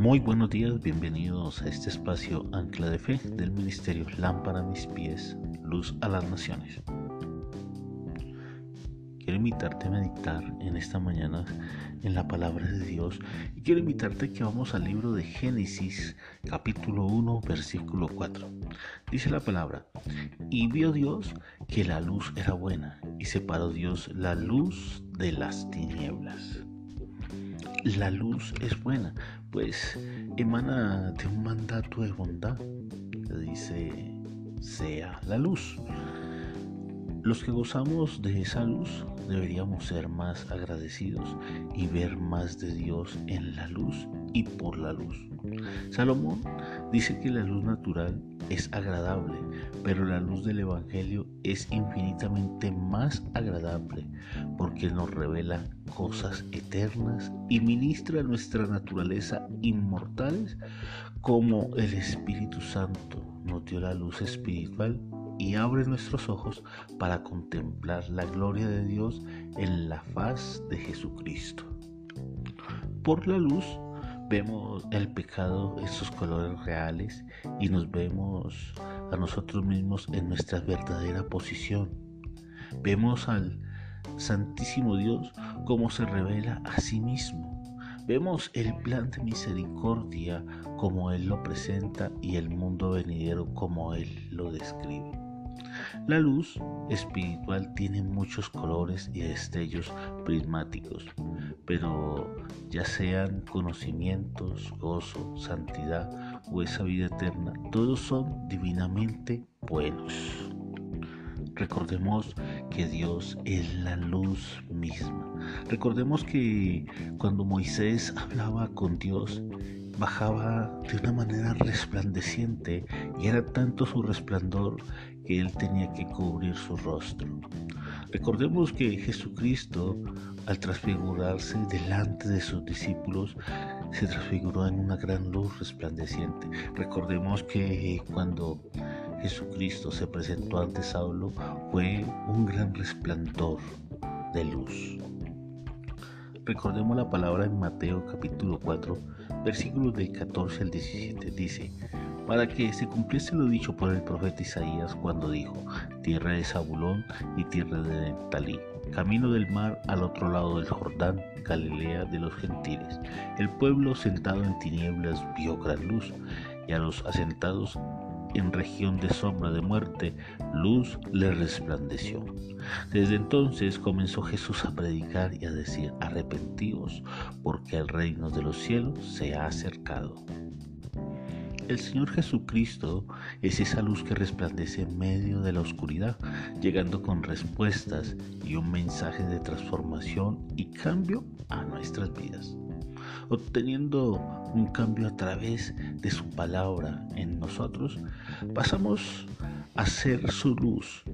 Muy buenos días, bienvenidos a este espacio Ancla de Fe del Ministerio Lámpara a mis pies, Luz a las Naciones. Quiero invitarte a meditar en esta mañana en la palabra de Dios y quiero invitarte que vamos al libro de Génesis capítulo 1 versículo 4. Dice la palabra, y vio Dios que la luz era buena y separó Dios la luz de las tinieblas la luz es buena, pues emana de un mandato de bondad dice, sea la luz. Los que gozamos de esa luz deberíamos ser más agradecidos y ver más de Dios en la luz y por la luz. Salomón dice que la luz natural es agradable, pero la luz del Evangelio es infinitamente más agradable porque nos revela cosas eternas y ministra nuestra naturaleza inmortales como el Espíritu Santo nos dio la luz espiritual y abre nuestros ojos para contemplar la gloria de Dios en la faz de Jesucristo. Por la luz vemos el pecado en sus colores reales y nos vemos a nosotros mismos en nuestra verdadera posición. Vemos al Santísimo Dios como se revela a sí mismo. Vemos el plan de misericordia como Él lo presenta y el mundo venidero como Él lo describe. La luz espiritual tiene muchos colores y destellos prismáticos, pero ya sean conocimientos, gozo, santidad o esa vida eterna, todos son divinamente buenos. Recordemos que Dios es la luz misma. Recordemos que cuando Moisés hablaba con Dios, bajaba de una manera resplandeciente y era tanto su resplandor que él tenía que cubrir su rostro. Recordemos que Jesucristo, al transfigurarse delante de sus discípulos, se transfiguró en una gran luz resplandeciente. Recordemos que cuando Jesucristo se presentó ante Saulo fue un gran resplandor de luz. Recordemos la palabra en Mateo capítulo 4, versículos del 14 al 17. Dice, para que se cumpliese lo dicho por el profeta Isaías cuando dijo, tierra de Zabulón y tierra de Neftalí, camino del mar al otro lado del Jordán, Galilea de los gentiles. El pueblo sentado en tinieblas vio gran luz, y a los asentados en región de sombra de muerte, luz le resplandeció. Desde entonces comenzó Jesús a predicar y a decir, arrepentíos, porque el reino de los cielos se ha acercado. El Señor Jesucristo es esa luz que resplandece en medio de la oscuridad, llegando con respuestas y un mensaje de transformación y cambio a nuestras vidas obteniendo un cambio a través de su palabra en nosotros, pasamos a ser su luz,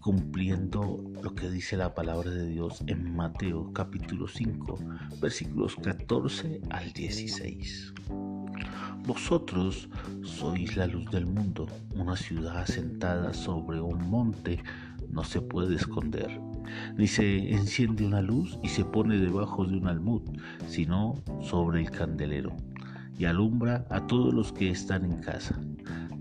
cumpliendo lo que dice la palabra de Dios en Mateo capítulo 5, versículos 14 al 16. Vosotros sois la luz del mundo, una ciudad asentada sobre un monte no se puede esconder, ni se enciende una luz y se pone debajo de un almud, sino sobre el candelero, y alumbra a todos los que están en casa.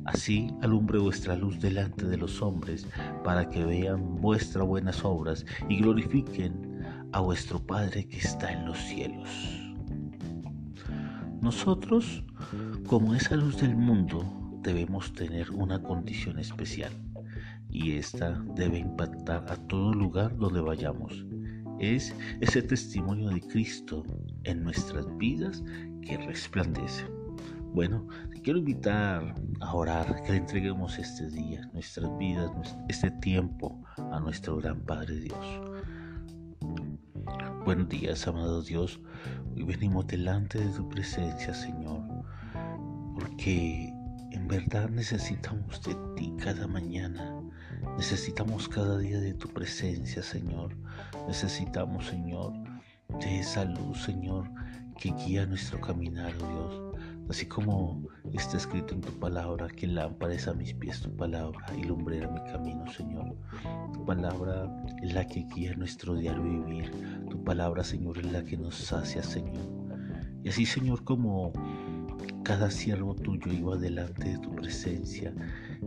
Así alumbre vuestra luz delante de los hombres, para que vean vuestras buenas obras y glorifiquen a vuestro Padre que está en los cielos. Nosotros, como esa luz del mundo, debemos tener una condición especial y esta debe impactar a todo lugar donde vayamos. Es ese testimonio de Cristo en nuestras vidas que resplandece. Bueno, quiero invitar a orar, que le entreguemos este día, nuestras vidas, este tiempo a nuestro gran Padre Dios. Buenos días, amado Dios. Hoy venimos delante de tu presencia, Señor, porque en verdad necesitamos de ti cada mañana. Necesitamos cada día de tu presencia, Señor. Necesitamos, Señor, de esa luz, Señor, que guía nuestro caminar, oh Dios. Así como está escrito en tu palabra, que lámpara es a mis pies tu palabra y lumbrera mi camino, Señor. Tu palabra es la que guía nuestro diario vivir. Tu palabra, Señor, es la que nos sacia, Señor. Y así, Señor, como cada siervo tuyo iba delante de tu presencia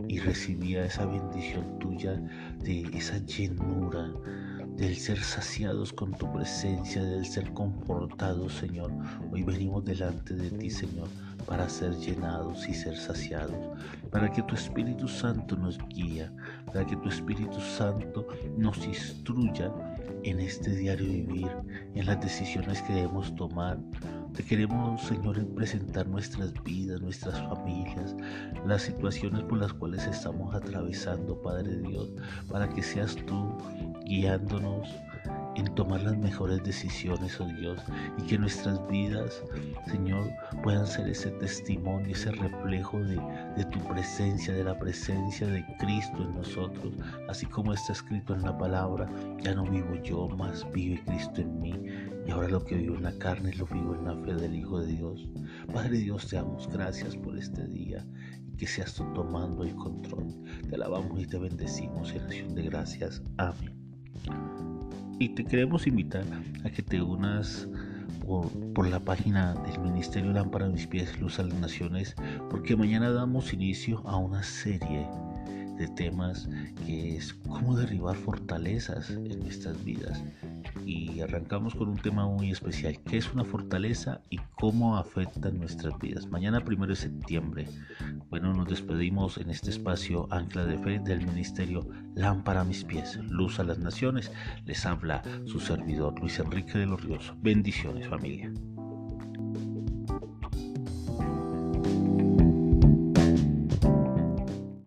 y recibía esa bendición tuya de esa llenura, del ser saciados con tu presencia, del ser confortados, Señor. Hoy venimos delante de ti, Señor, para ser llenados y ser saciados, para que tu Espíritu Santo nos guíe, para que tu Espíritu Santo nos instruya en este diario vivir, en las decisiones que debemos tomar. Te queremos, Señor, presentar nuestras vidas, nuestras familias, las situaciones por las cuales estamos atravesando, Padre Dios, para que seas tú guiándonos en tomar las mejores decisiones, oh Dios, y que nuestras vidas, Señor, puedan ser ese testimonio, ese reflejo de, de, tu presencia, de la presencia de Cristo en nosotros, así como está escrito en la palabra, ya no vivo yo, más vive Cristo en mí, y ahora lo que vivo en la carne lo vivo en la fe del Hijo de Dios. Padre Dios, te damos gracias por este día y que seas tú tomando el control. Te alabamos y te bendecimos en acción de gracias. Amén. Y te queremos invitar a que te unas por, la página del Ministerio Lámpara de mis pies, Luz a las Naciones, porque mañana damos inicio a una serie de temas que es cómo derribar fortalezas en nuestras vidas. Y arrancamos con un tema muy especial, ¿qué es una fortaleza y cómo afecta nuestras vidas? Mañana primero de septiembre. Bueno, nos despedimos en este espacio Ancla de Fe del Ministerio Lámpara a mis pies, Luz a las Naciones. Les habla su servidor Luis Enrique de los Ríos. Bendiciones familia.